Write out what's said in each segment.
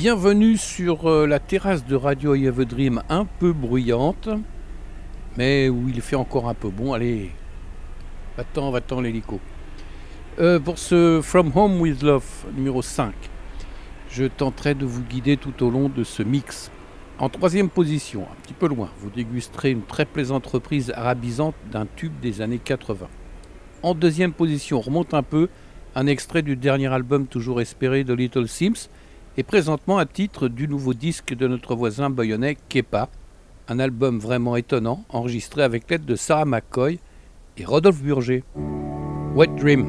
Bienvenue sur euh, la terrasse de Radio Have a Dream un peu bruyante, mais où il fait encore un peu bon. Allez, va-t'en, va-t'en l'hélico. Euh, pour ce From Home with Love numéro 5, je tenterai de vous guider tout au long de ce mix. En troisième position, un petit peu loin, vous dégusterez une très plaisante reprise arabisante d'un tube des années 80. En deuxième position, remonte un peu, un extrait du dernier album toujours espéré de Little Sims, et présentement un titre du nouveau disque de notre voisin bayonnais Kepa, un album vraiment étonnant, enregistré avec l'aide de Sarah McCoy et Rodolphe Burger. Wet Dream.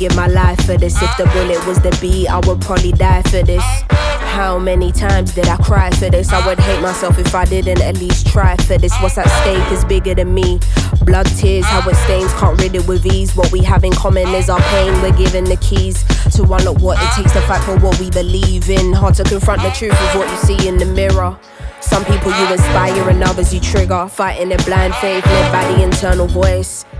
Give my life for this. If the bullet was the beat, I would probably die for this. How many times did I cry for this? I would hate myself if I didn't at least try for this. What's at stake is bigger than me. Blood, tears, how it stains, can't rid it with ease. What we have in common is our pain. We're given the keys to unlock what it takes to fight for what we believe in. Hard to confront the truth of what you see in the mirror. Some people you inspire and others you trigger. Fighting in blind faith led by the internal voice.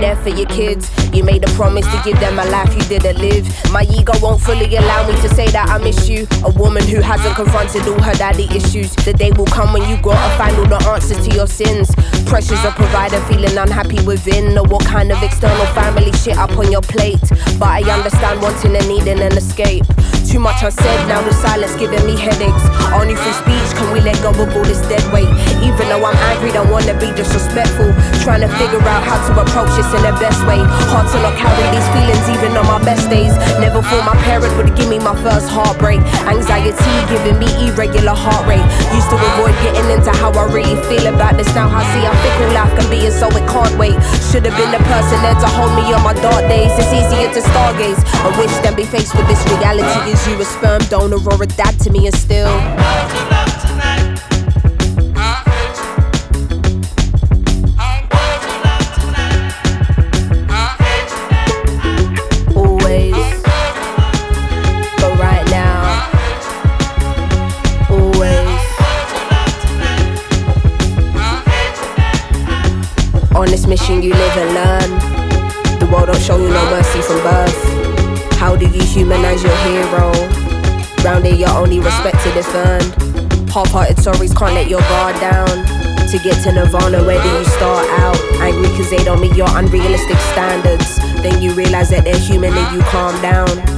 There for your kids. You made a promise to give them a life you didn't live. My ego won't fully allow me to say that I miss you. A woman who hasn't confronted all her daddy issues. The day will come when you gotta find all the answers to your sins. Pressures of provider, feeling unhappy within. Or what kind of external family shit up on your plate. But I understand wanting and needing an escape. Too much unsaid, now the silence giving me headaches. Only through speech can we let go of all this dead weight. Even though I'm angry, don't wanna be disrespectful. Trying to figure out how to approach this in the best way. Hard to not carry these feelings even on my best days. Never thought my parents would give me my first heartbreak. Anxiety giving me irregular heart rate. Used to avoid getting into how I really feel about this. Now I see how fickle life can be, and so it can't wait. Should have been the person there to hold me on my dark days. It's easier to stargaze. I wish than be faced with this reality. Is you a sperm donor or a dad to me, and still. Always, but right now, always. On this mission, you live and learn. The world don't show you no mercy from birth. How do you humanize your hero? Round here, you're only respected if earned. Half hearted sorries can't let your guard down. To get to Nirvana, where do you start out? Angry cause they don't meet your unrealistic standards. Then you realize that they're human and you calm down.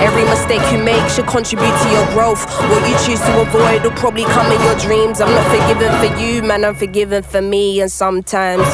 Every mistake you make should contribute to your growth. What you choose to avoid will probably come in your dreams. I'm not forgiven for you, man, I'm forgiven for me, and sometimes.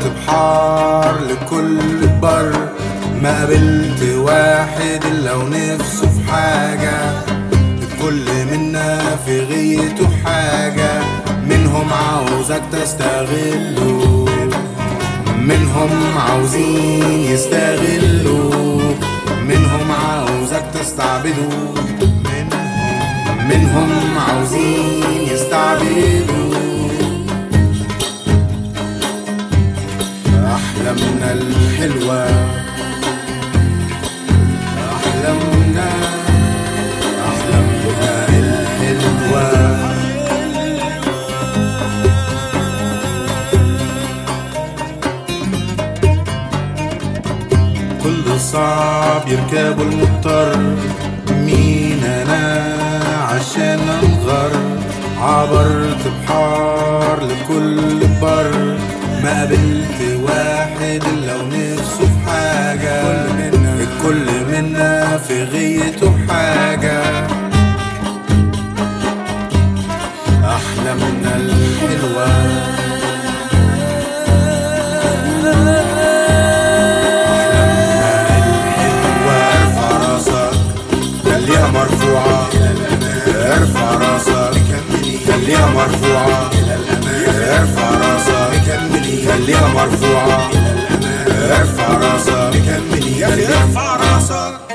عبرت بحار لكل بر. ما قابلت واحد إلا ونفسه في حاجة. الكل منا في غيته حاجة. منهم عاوزك تستغله. منهم عاوزين يستغلوا منهم عاوزك تستعبده. منهم عاوزين يستعبدوا أحلامنا الحلوة. أحلامنا أحلامنا الحلوة. كل صعب يركب المضطر. مين أنا عشان أنغر؟ عبرت بحار لكل بر. ما قابلت واحد واحد الا ونفسه في حاجة. الكل منا في غيته بحاجة أحلامنا الحلوة. وارفع راسك خليها مرفوعة ارفع راسك مرفوعة Earth for us, we can win the earth for.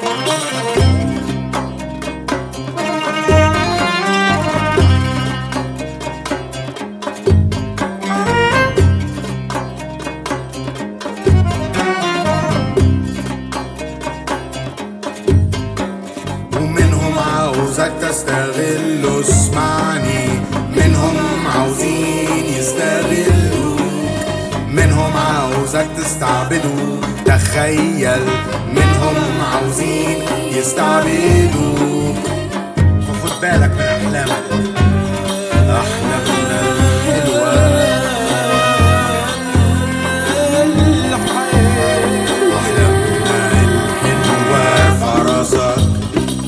تخيل منهم عاوزين يستعبدوك فخد بالك من الحلوه أحلامنا الحلوة. ارفع راسك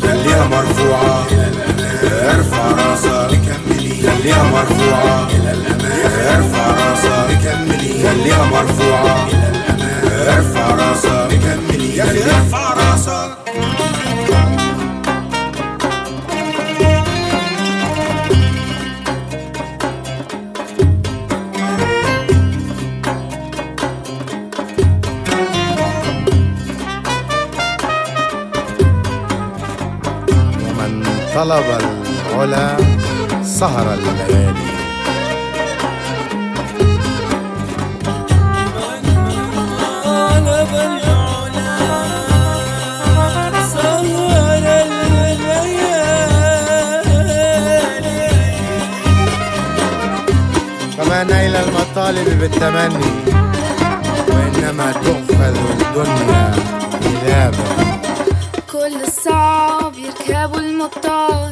خليها مرفوعة. ارفع راسك خليها مرفوعة ارفع راسك خليها مرفوعة. ارفع راسك ارفع راسك ومن طلب العلا سهر الليالي. المطالب بالتمني وإنما تؤخذ الدنيا إذابة كل الصعب يركبوا المطار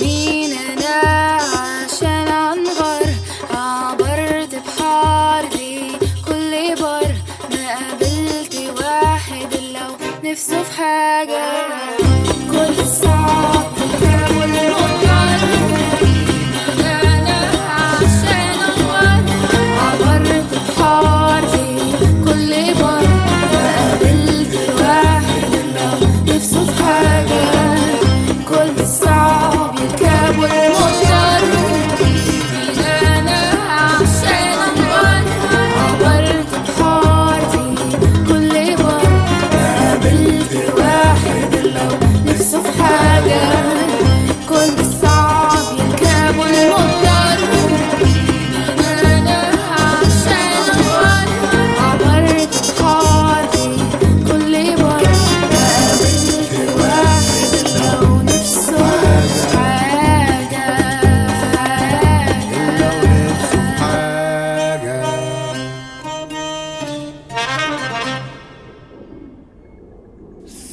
مين أنا عشان انغر عبرت بحار دي كل بر ما قابلت واحد إلا نفسه في حاجة.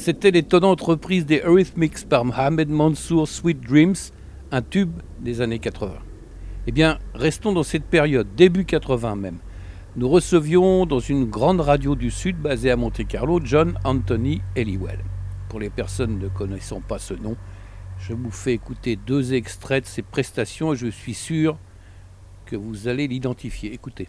C'était l'étonnante reprise des Eurythmics par Mohamed Mansour Sweet Dreams, un tube des années 80. Eh bien, restons dans cette période, début 80 même. Nous recevions dans une grande radio du Sud basée à Monte-Carlo John Anthony Eliwell. Pour les personnes ne connaissant pas ce nom, je vous fais écouter deux extraits de ses prestations et je suis sûr que vous allez l'identifier. Écoutez.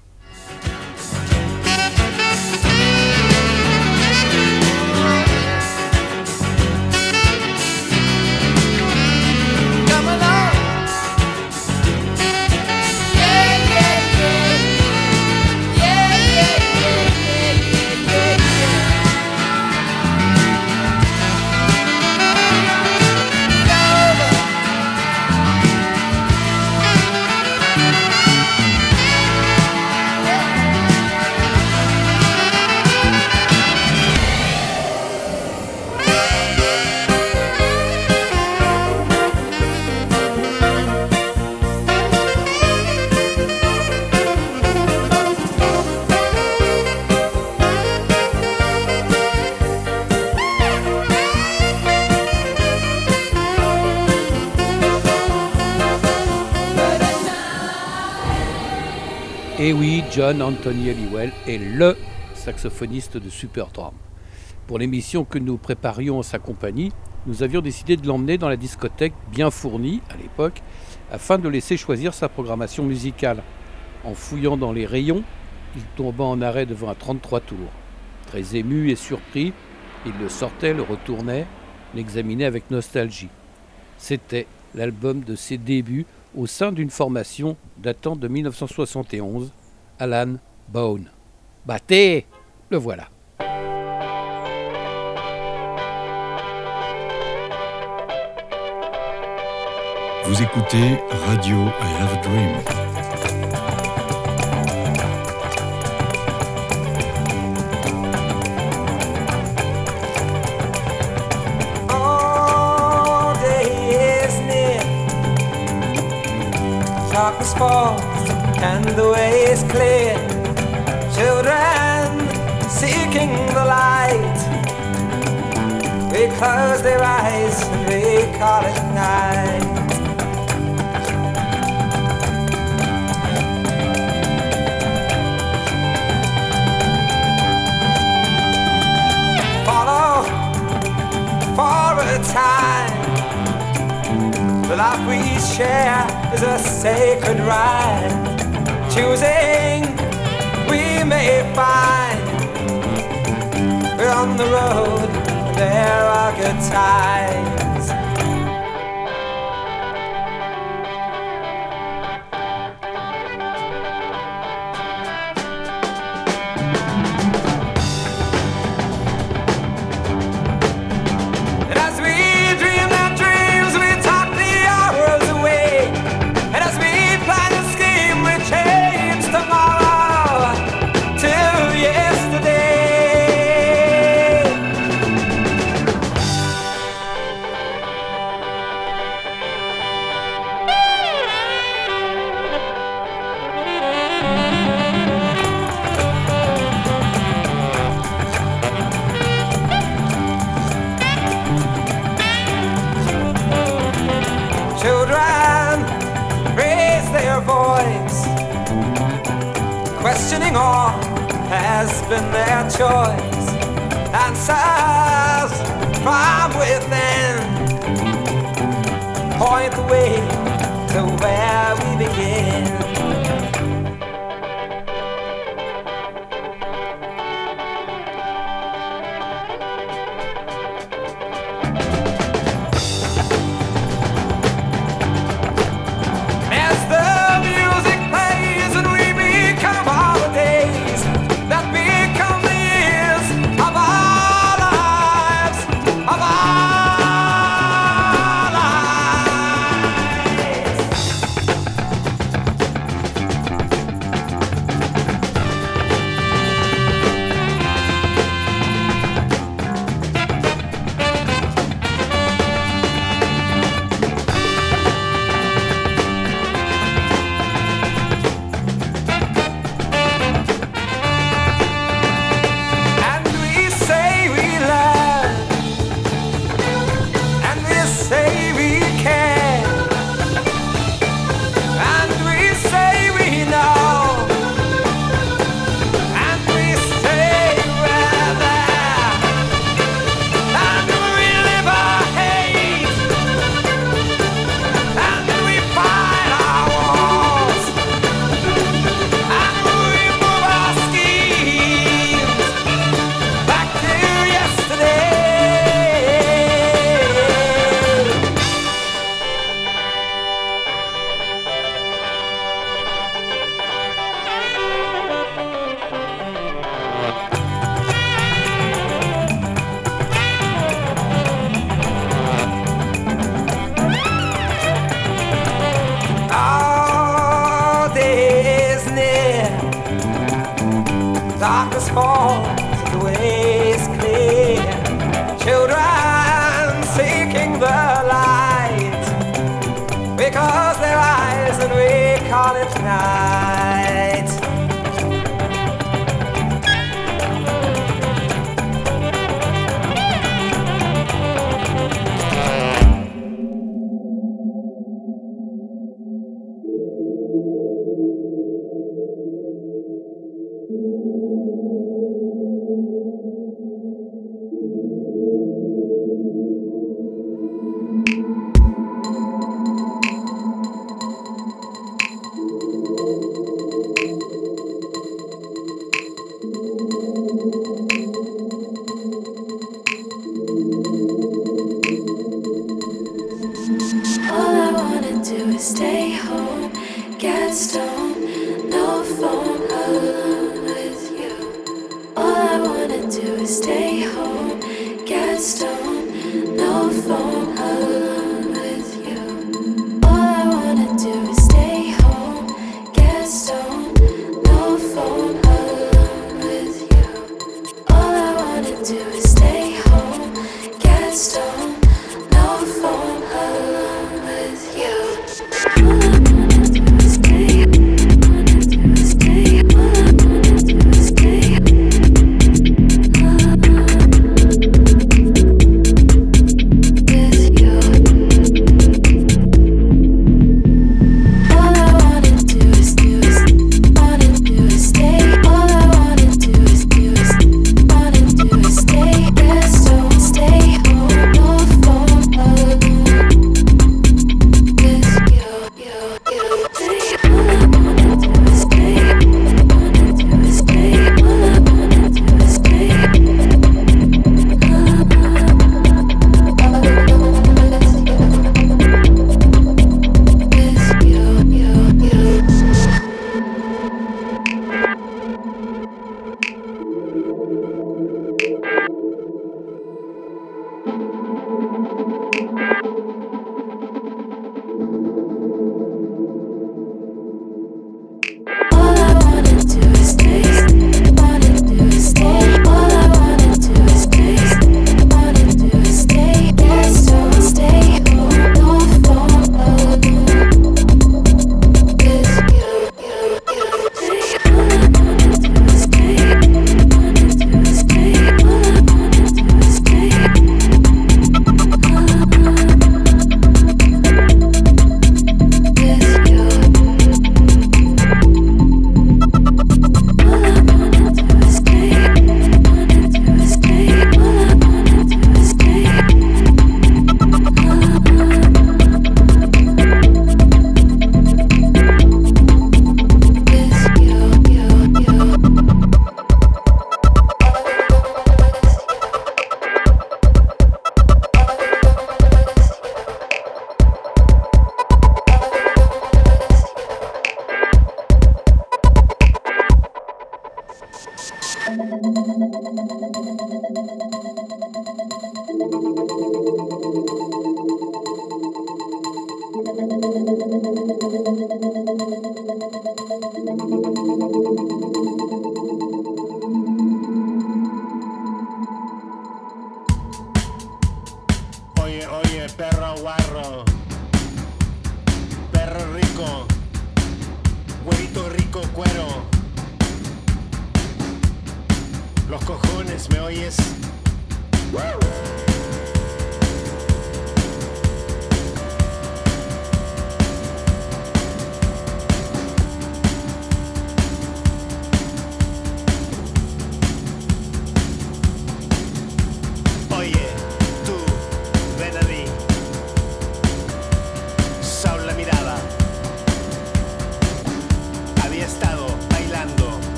Et oui, John Anthony Halliwell est LE saxophoniste de Superdrum. Pour l'émission que nous préparions en sa compagnie, nous avions décidé de l'emmener dans la discothèque bien fournie à l'époque, afin de laisser choisir sa programmation musicale. En fouillant dans les rayons, il tomba en arrêt devant un 33 tours. Très ému et surpris, il le sortait, le retournait, l'examinait avec nostalgie. C'était l'album de ses débuts au sein d'une formation datant de 1971, Alan Bone. Battez Le voilà. Vous écoutez Radio I Have a Dream. The way is clear. Children seeking the light. We close their eyes and we call it night. Follow for a time. The life we share is a sacred right. Choosing, we may find we're on the road. There are good times. Children raise their voice, questioning all has been their choice. Answers from within point the way to where we begin. Darkness falls, the way is clear. Children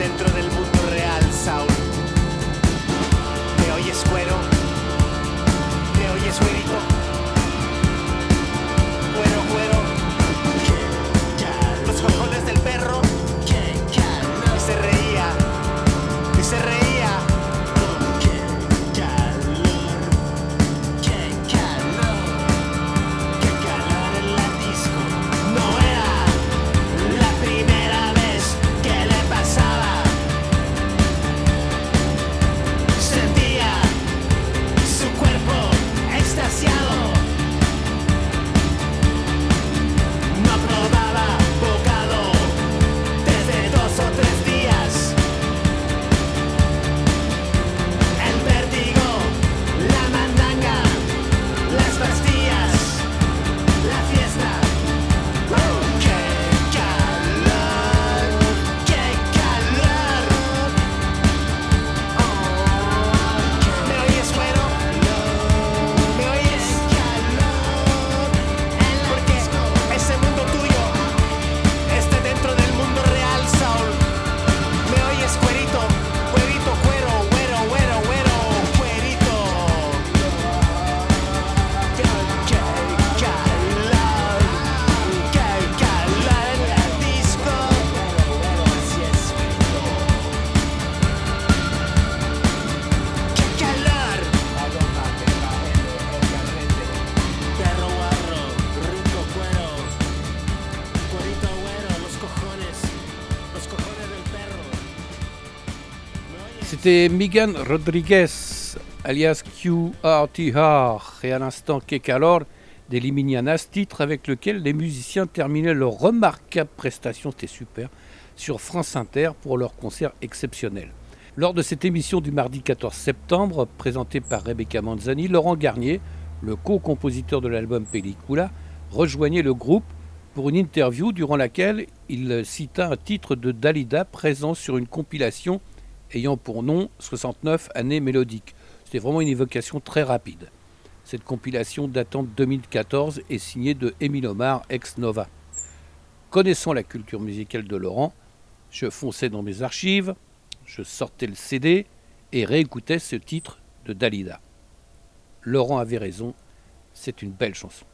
dentro del C'était Megan Rodriguez, alias QRTR, et à l'instant Kekalor des Liminianas, titre avec lequel les musiciens terminaient leur remarquable prestation, c'était super, sur France Inter pour leur concert exceptionnel. Lors de cette émission du mardi 14 septembre, présentée par Rebecca Manzani, Laurent Garnier, le co-compositeur de l'album Pellicula, rejoignait le groupe pour une interview durant laquelle il cita un titre de Dalida présent sur une compilation ayant pour nom 69 années mélodiques. C'était vraiment une évocation très rapide. Cette compilation datant de 2014 est signée de Émile Omar ex Nova. Connaissant la culture musicale de Laurent, je fonçais dans mes archives, je sortais le CD et réécoutais ce titre de Dalida. Laurent avait raison, c'est une belle chanson.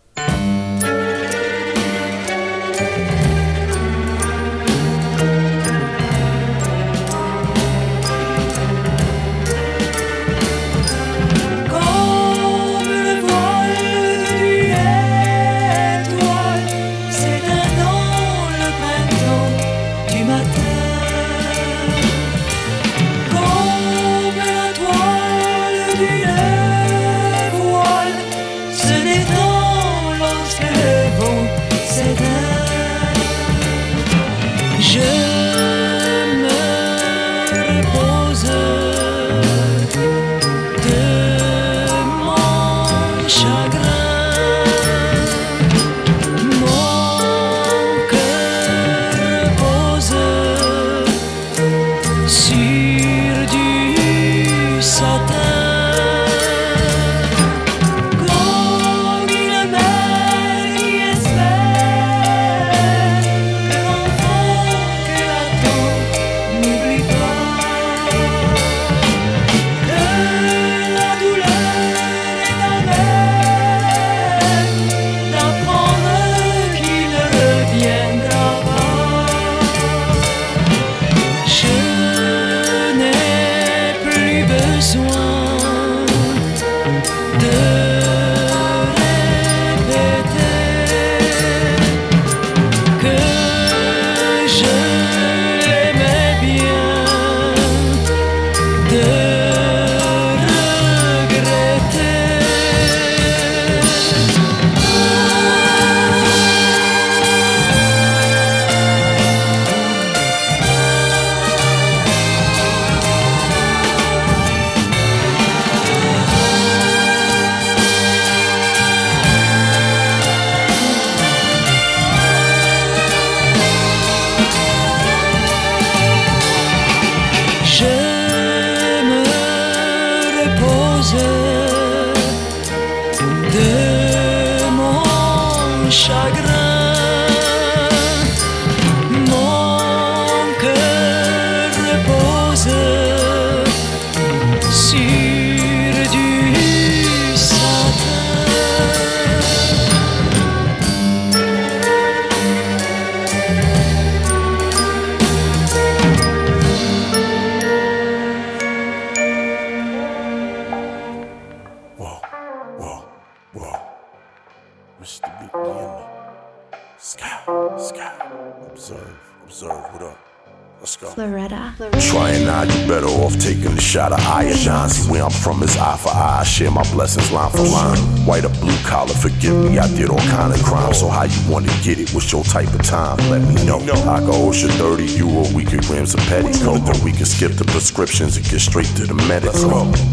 Share my blessings line for line. White or collar, forgive me, I did all kind of crime. So how you wanna get it? What's your type of time? Let me know. I can OSHA 30 euro, we could grams of petticoat. Then we can skip the prescriptions and get straight to the medical.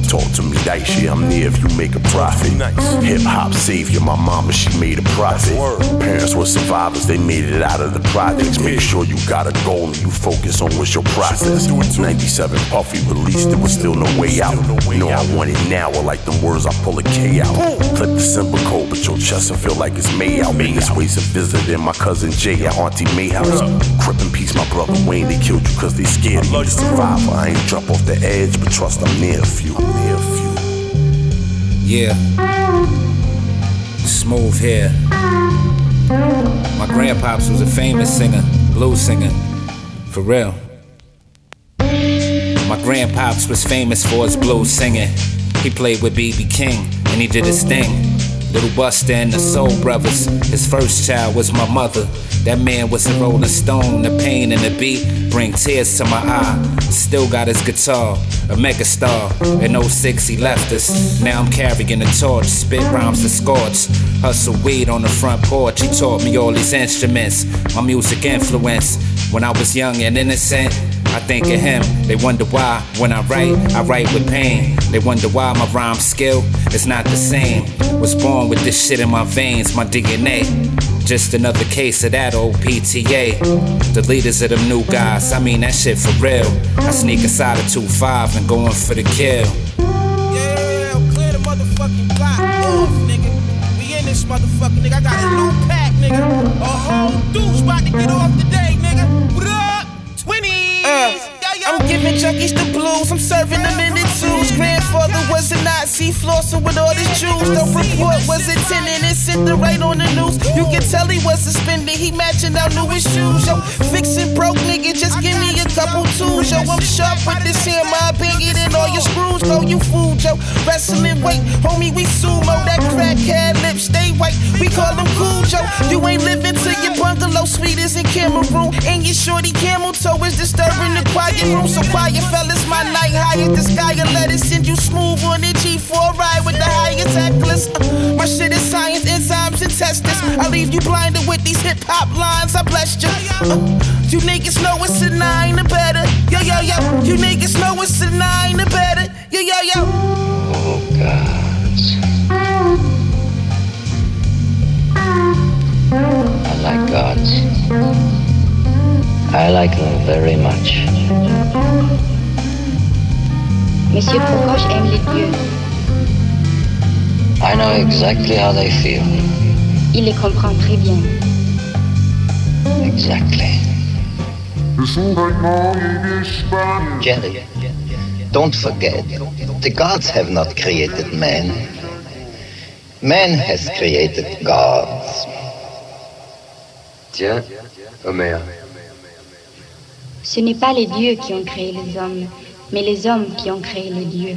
Talk to me nice, yeah, I'm there if you make a profit. Hip hop savior, my mama, she made a profit. Parents were survivors, they made it out of the projects. Make sure you got a goal and you focus on what's your process. 97 Puffy released, there was still no way out. No, I want it now, or like them words, I pull a K out. Clip the symbol code, but your chest will feel like it's May out. Biggest ways of visiting my cousin Jay at Auntie May house. Crip in peace, my brother Wayne, they killed you cause they scared you. Survivor, I ain't drop off the edge, but trust I'm near a few. Near a few. Yeah. Smooth hair. My grandpops was a famous singer, blues singer. For real. My grandpops was famous for his blues singing. He played with B.B. King and he did his thing. Little Buster and the Soul Brothers. His first child was my mother. That man was a rolling stone. The pain and the beat bring tears to my eye. Still got his guitar, a megastar. In 06 he left us. Now I'm carrying the torch. Spit rhymes to scorch. Hustle weed on the front porch. He taught me all these instruments. My music influence. When I was young and innocent, I think of him. They wonder why when I write, I write with pain. They wonder why my rhyme skill is not the same. Was born with this shit in my veins, my DNA. Just another case of that old PTA. The leaders of them new guys, I mean that shit for real. I sneak inside a 2-5 and going for the kill. Yeah, clear the motherfucking block off, nigga. We in this motherfucker, nigga. I got a new pack, nigga. A whole douche about to get off today, I'm giving junkies the blues, I'm serving them in the twos. Grandfather was a Nazi, flossing with all his Jews. The report was attending and sent the right on the news. You can tell he was suspended, he matching out new shoes. Yo, fixing broke nigga, just give me a couple tools. Yo, I'm sharp with this I bang it in all your screws. Go, you fool, yo. Wrestling weight, homie, we sumo. That crackhead lips stay white, we call them cool, yo. You ain't living to your bungalow, sweet as in Cameroon. And your shorty camel toe is disturbing the quiet room. So quiet, fellas, my night high at the sky and let it send you smooth on the G4 ride with the highest hecklers. Uh, my shit is science, enzymes and testers. I leave you blinded with these hip hop lines. I blessed you. Uh, you niggas know it's a nine or better. Yo, yo, yo. You niggas know it's a nine or better. Yo, yo, yo. Oh, gods. I like gods. I like them very much. Monsieur Procoche aime les dieux. I know exactly how they feel. Il les comprend très bien. Exactly. Jerry, don't forget, the gods have not created man. Man has created gods. Tiens, Homer. Ce n'est pas les dieux qui ont créé les hommes, mais les hommes qui ont créé les dieux.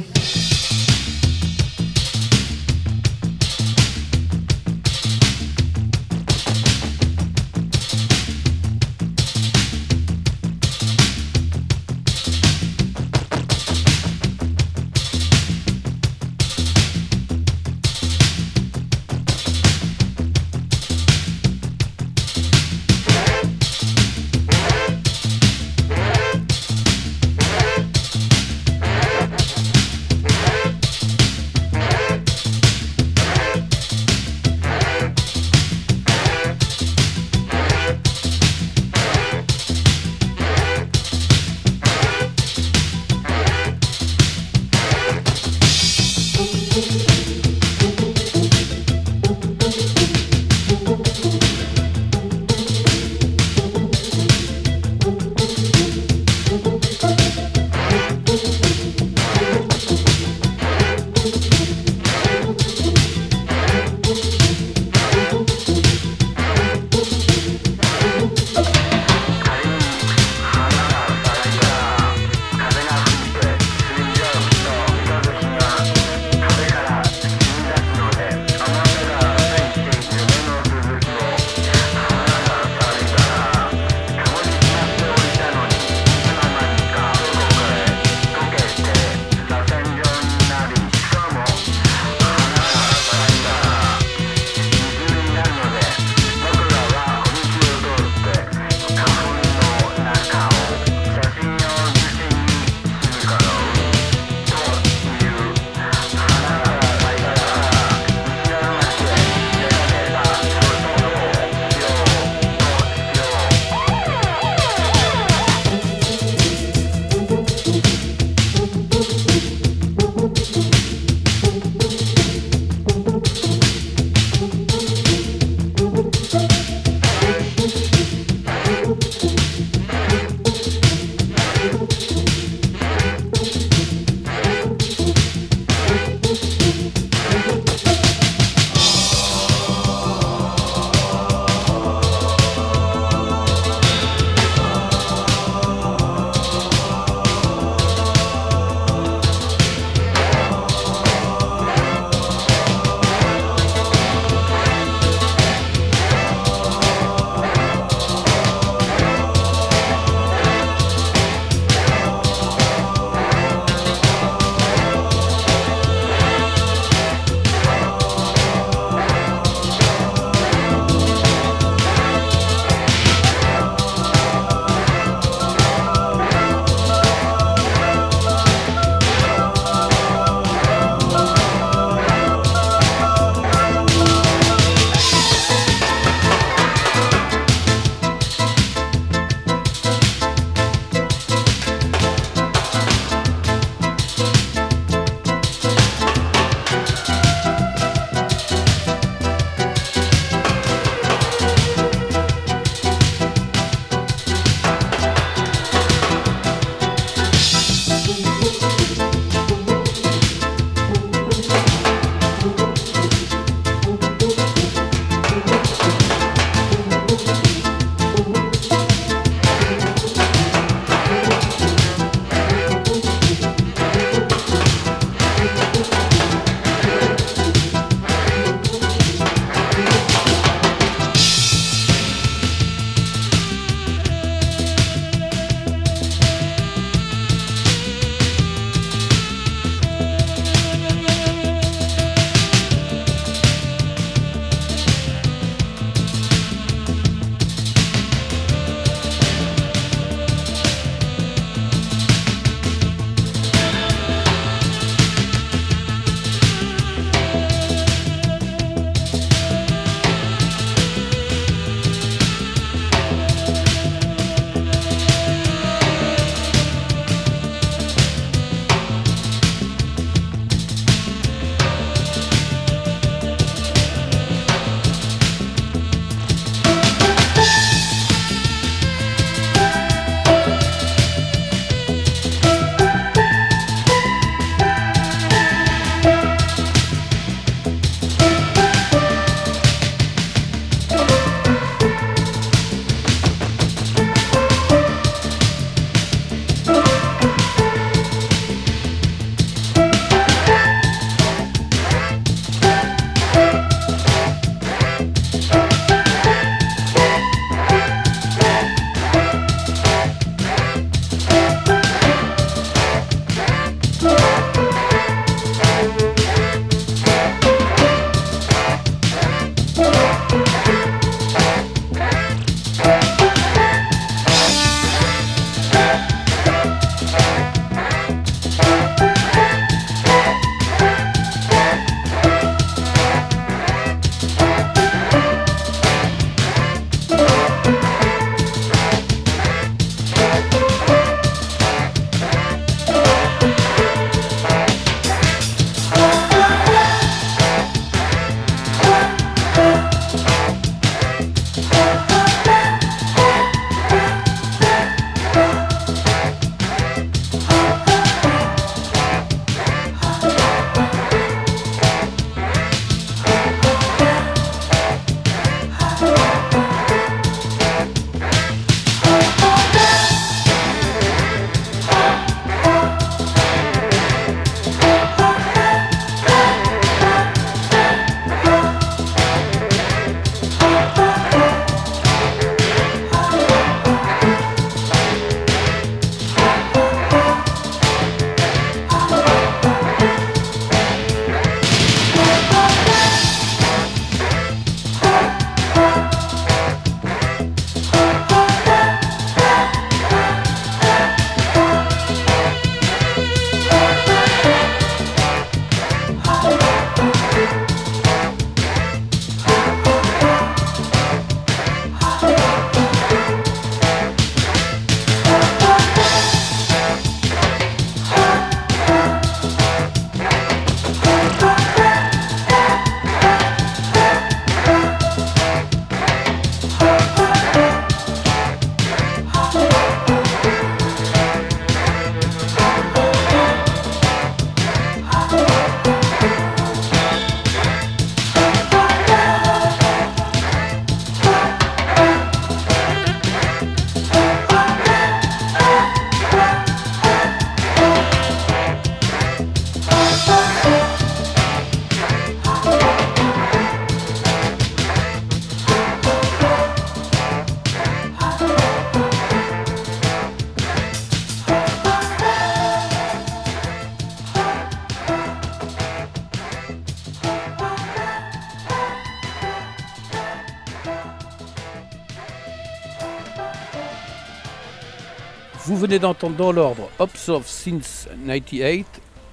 Vous venez d'entendre dans l'ordre Observe Since 98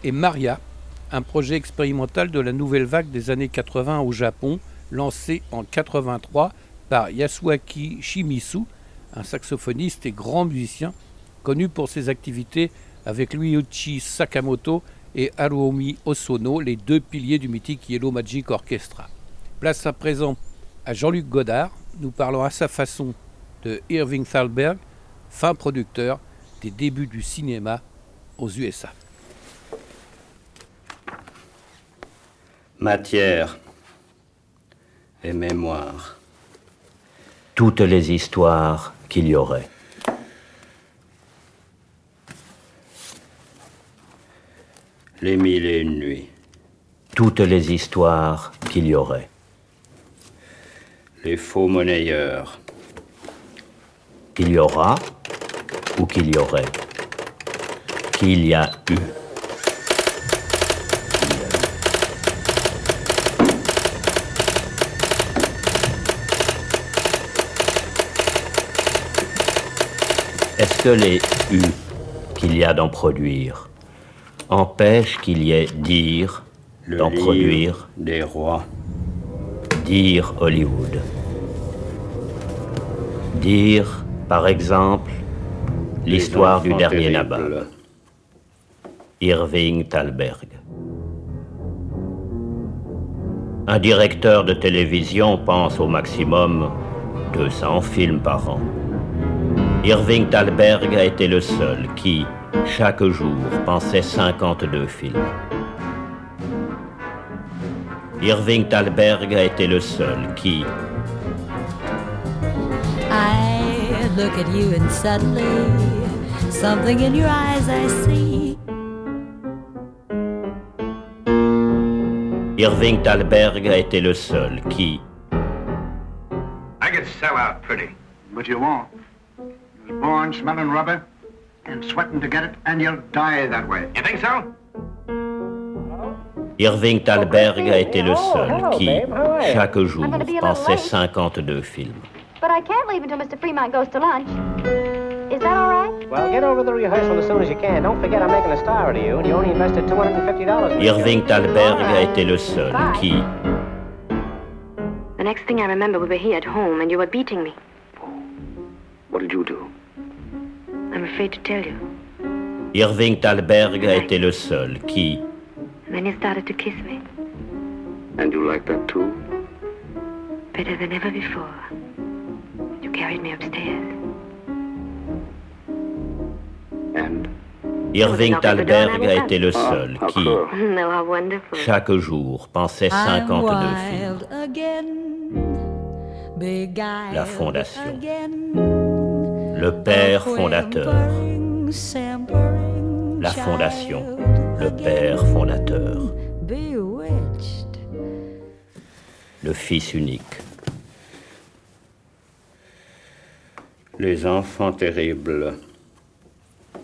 et Maria, un projet expérimental de la nouvelle vague des années 80 au Japon, lancé en 83 par Yasuaki Shimizu, un saxophoniste et grand musicien connu pour ses activités avec Ryuichi Sakamoto et Haruomi Osono, les deux piliers du mythique Yellow Magic Orchestra. Place à présent à Jean-Luc Godard, nous parlons à sa façon de Irving Thalberg, fin producteur des débuts du cinéma aux USA. Matière et mémoire. Toutes les histoires qu'il y aurait. Les mille et une nuits. Toutes les histoires qu'il y aurait. Les faux monnayeurs. Qu'il y aura ou qu'il y aurait. Qu'il y a eu. Est-ce que les U qu'il y a d'en produire empêchent qu'il y ait dire Le d'en produire des rois. Dire Hollywood. Dire, par exemple, l'histoire du dernier nabab. Irving Thalberg. Un directeur de télévision pense au maximum 200 films par an. Irving Thalberg a été le seul qui, chaque jour, pensait 52 films. Irving Thalberg a été le seul qui, I look at you and suddenly something in your eyes I see. Irving Thalberg a été le seul qui, I could sell out pretty. But you won't. You was born smelling rubber and sweating to get it, and you'll die that way. You think so? Irving Thalberg a été le seul qui, chaque jour, pensait 52 films. But I can't leave until Mr. Fremont goes to lunch. Is that all right? Well, get over the rehearsal as soon as you can. Don't forget I'm making a star out of you, and you only invested $250. Irving Thalberg a été le seul qui, The next thing I remember, we were here at home and you were beating me. What did you do? I'm afraid to tell you. Irving Thalberg a été le seul qui, And then you started to kiss me, And you like that too? better than ever before. Irving Thalberg a été le seul qui, No, how wonderful. chaque jour, pensait I'm 52 films. La fondation. again. Le père fondateur. La fondation. Le père fondateur. Bewitched. Le fils unique. Les enfants terribles.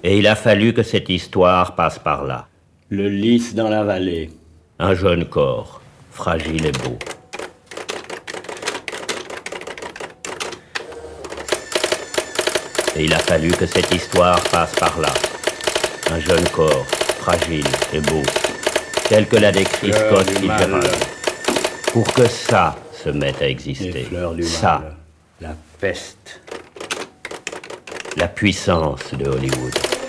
Et il a fallu que cette histoire passe par là. Le lys dans la vallée. Un jeune corps, fragile et beau. Et il a fallu que cette histoire passe par là. Un jeune corps, fragile et beau, tel que l'a décrit Scott. Fitzgerald. Pour que ça se mette à exister. Les fleurs du ça, mal. La peste. La puissance de Hollywood.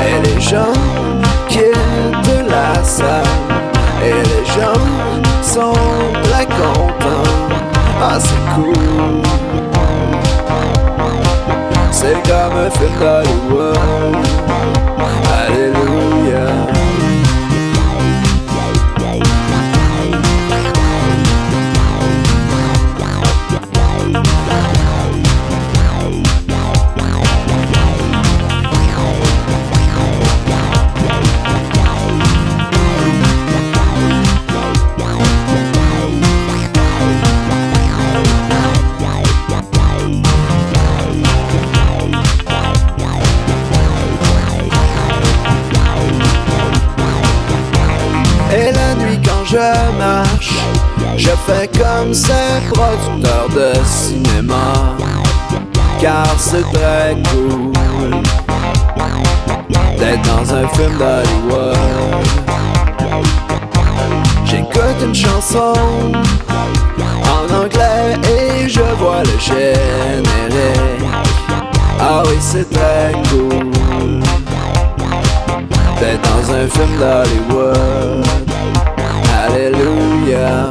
Et les gens quittent la salle. Et les gens sont très contents. Ah, c'est cool. C'est comme un film. Je fais comme ces producteurs de cinéma. Car c'est très cool d'être dans un film d'Hollywood. J'écoute une chanson en anglais et je vois le générique. Ah oui, c'est très cool d'être dans un film d'Hollywood. Alléluia.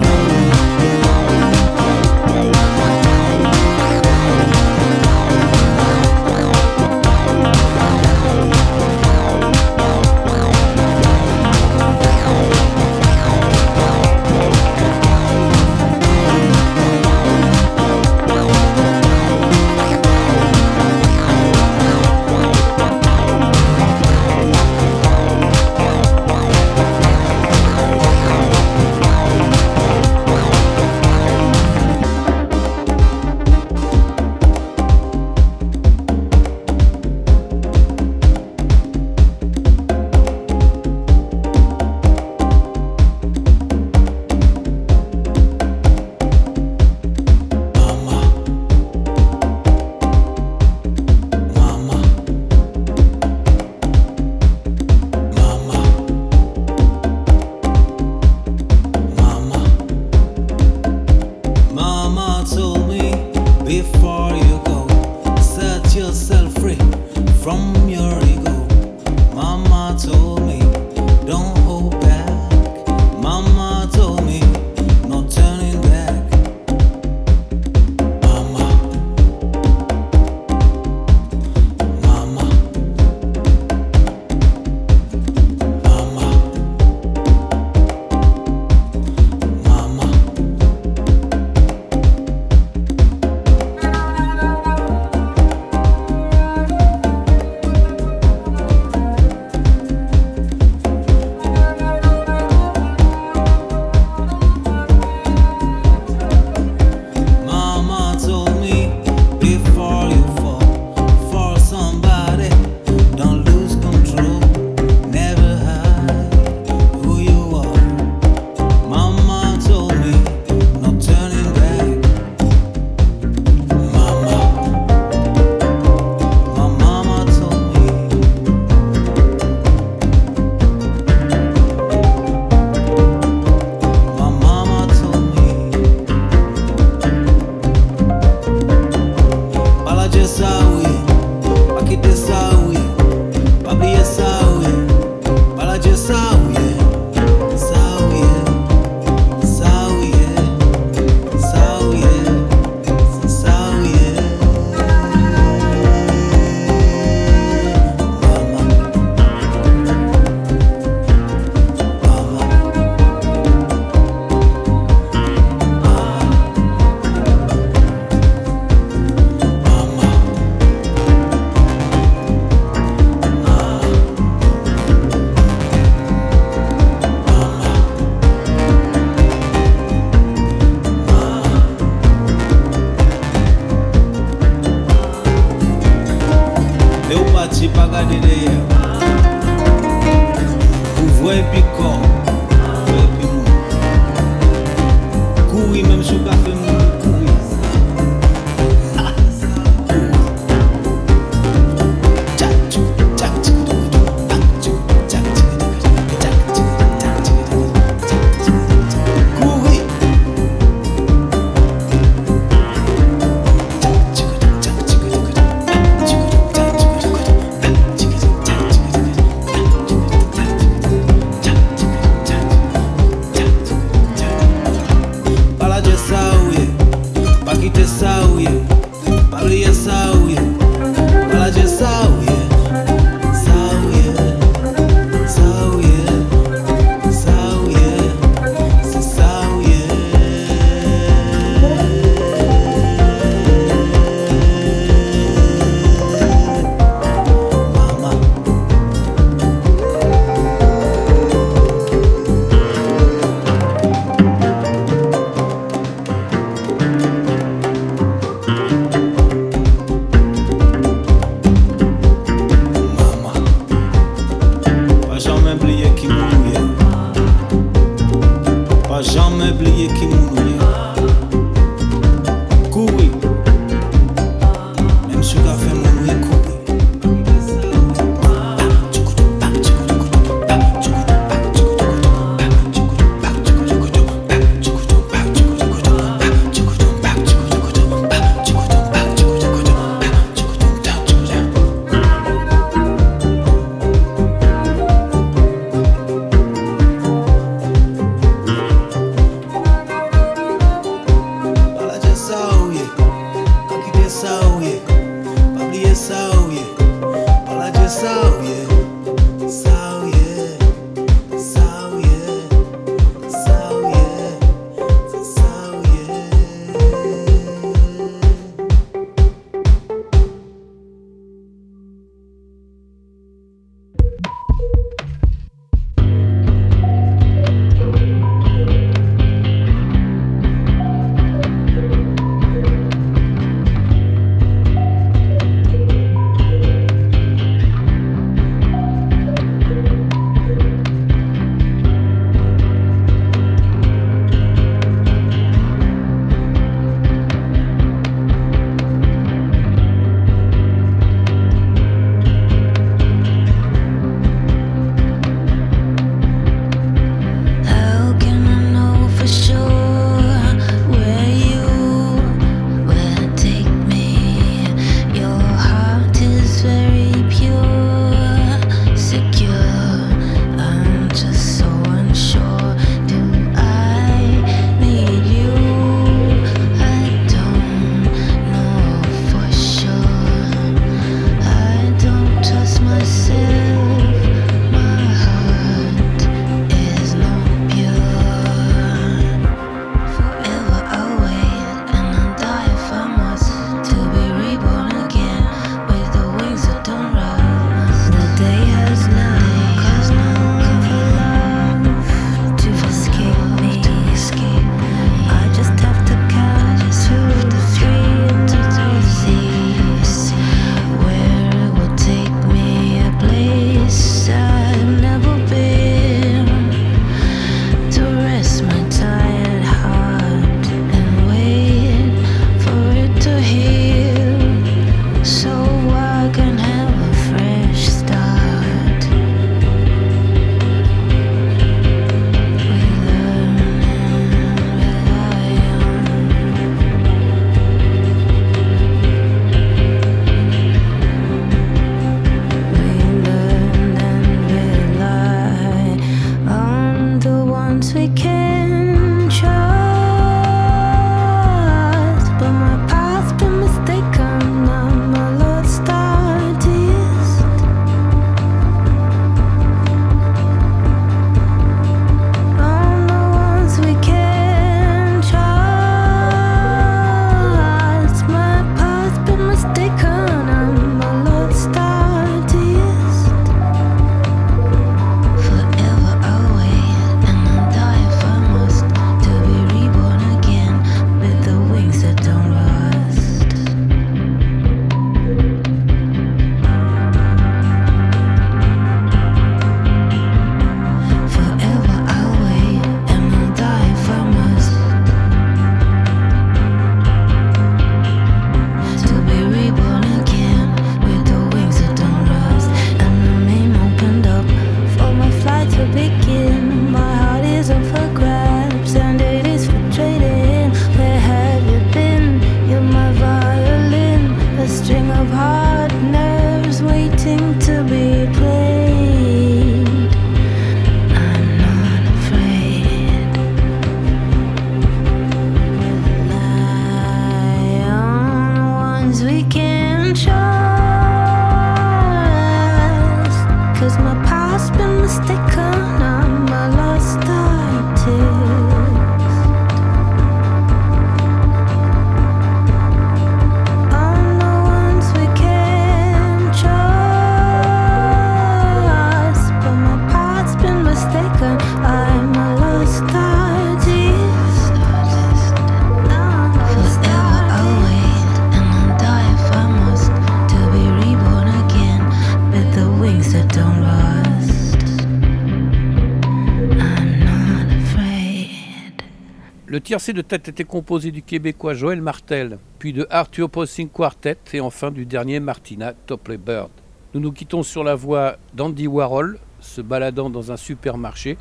Tiercé de tête était composé du québécois Joël Martel, puis de Arthur Posing Quartet et enfin du dernier Martina Topley Bird. Nous nous quittons sur la voix d'Andy Warhol, se baladant dans un supermarché,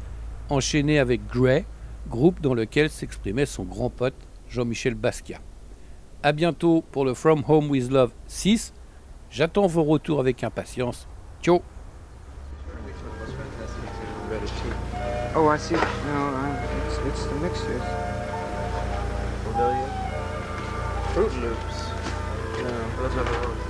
enchaîné avec Gray, groupe dans lequel s'exprimait son grand pote Jean-Michel Basquiat. A bientôt pour le From Home with Love 6. J'attends vos retours avec impatience. Ciao Oh, I see. No, uh, it's, it's the. Familiar? Fruit Loops. No, those are the ones.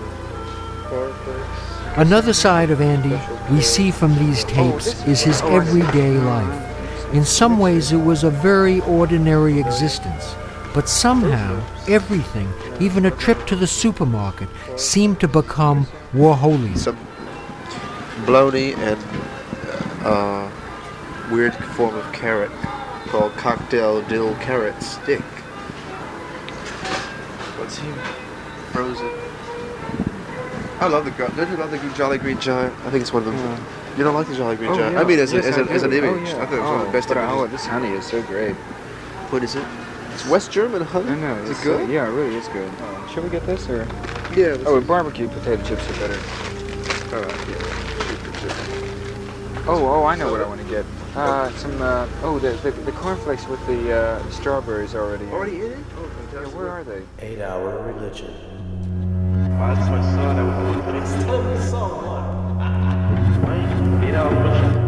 Another side of Andy we see from these tapes is his everyday life. In some ways, it was a very ordinary existence. But somehow, everything, even a trip to the supermarket, seemed to become Warholian. Bologna and uh, weird form of carrot called cocktail dill carrot stick. What's he? Frozen. I love the don't you love the Jolly Green Giant? I think it's one of them. You don't like the Jolly Green Oh, Giant? yeah. I mean, as, a, as, a, as an image, Oh, yeah. I thought it was one of the best but, images. Oh, this honey is so great. What is it? It's West German honey. I know. Is it's it good? uh, yeah, it really is good. Uh, should we get this or? Yeah. Oh, see. barbecue potato chips are better. All right. Yeah. Oh, oh, I know what I want to get. Uh, some. Uh, oh, the, the the cornflakes with the uh, strawberries already. Already in it? Oh, Yeah, where are they? Eight hour religion. that's my son. I was but it's still the song. Eight hour religion.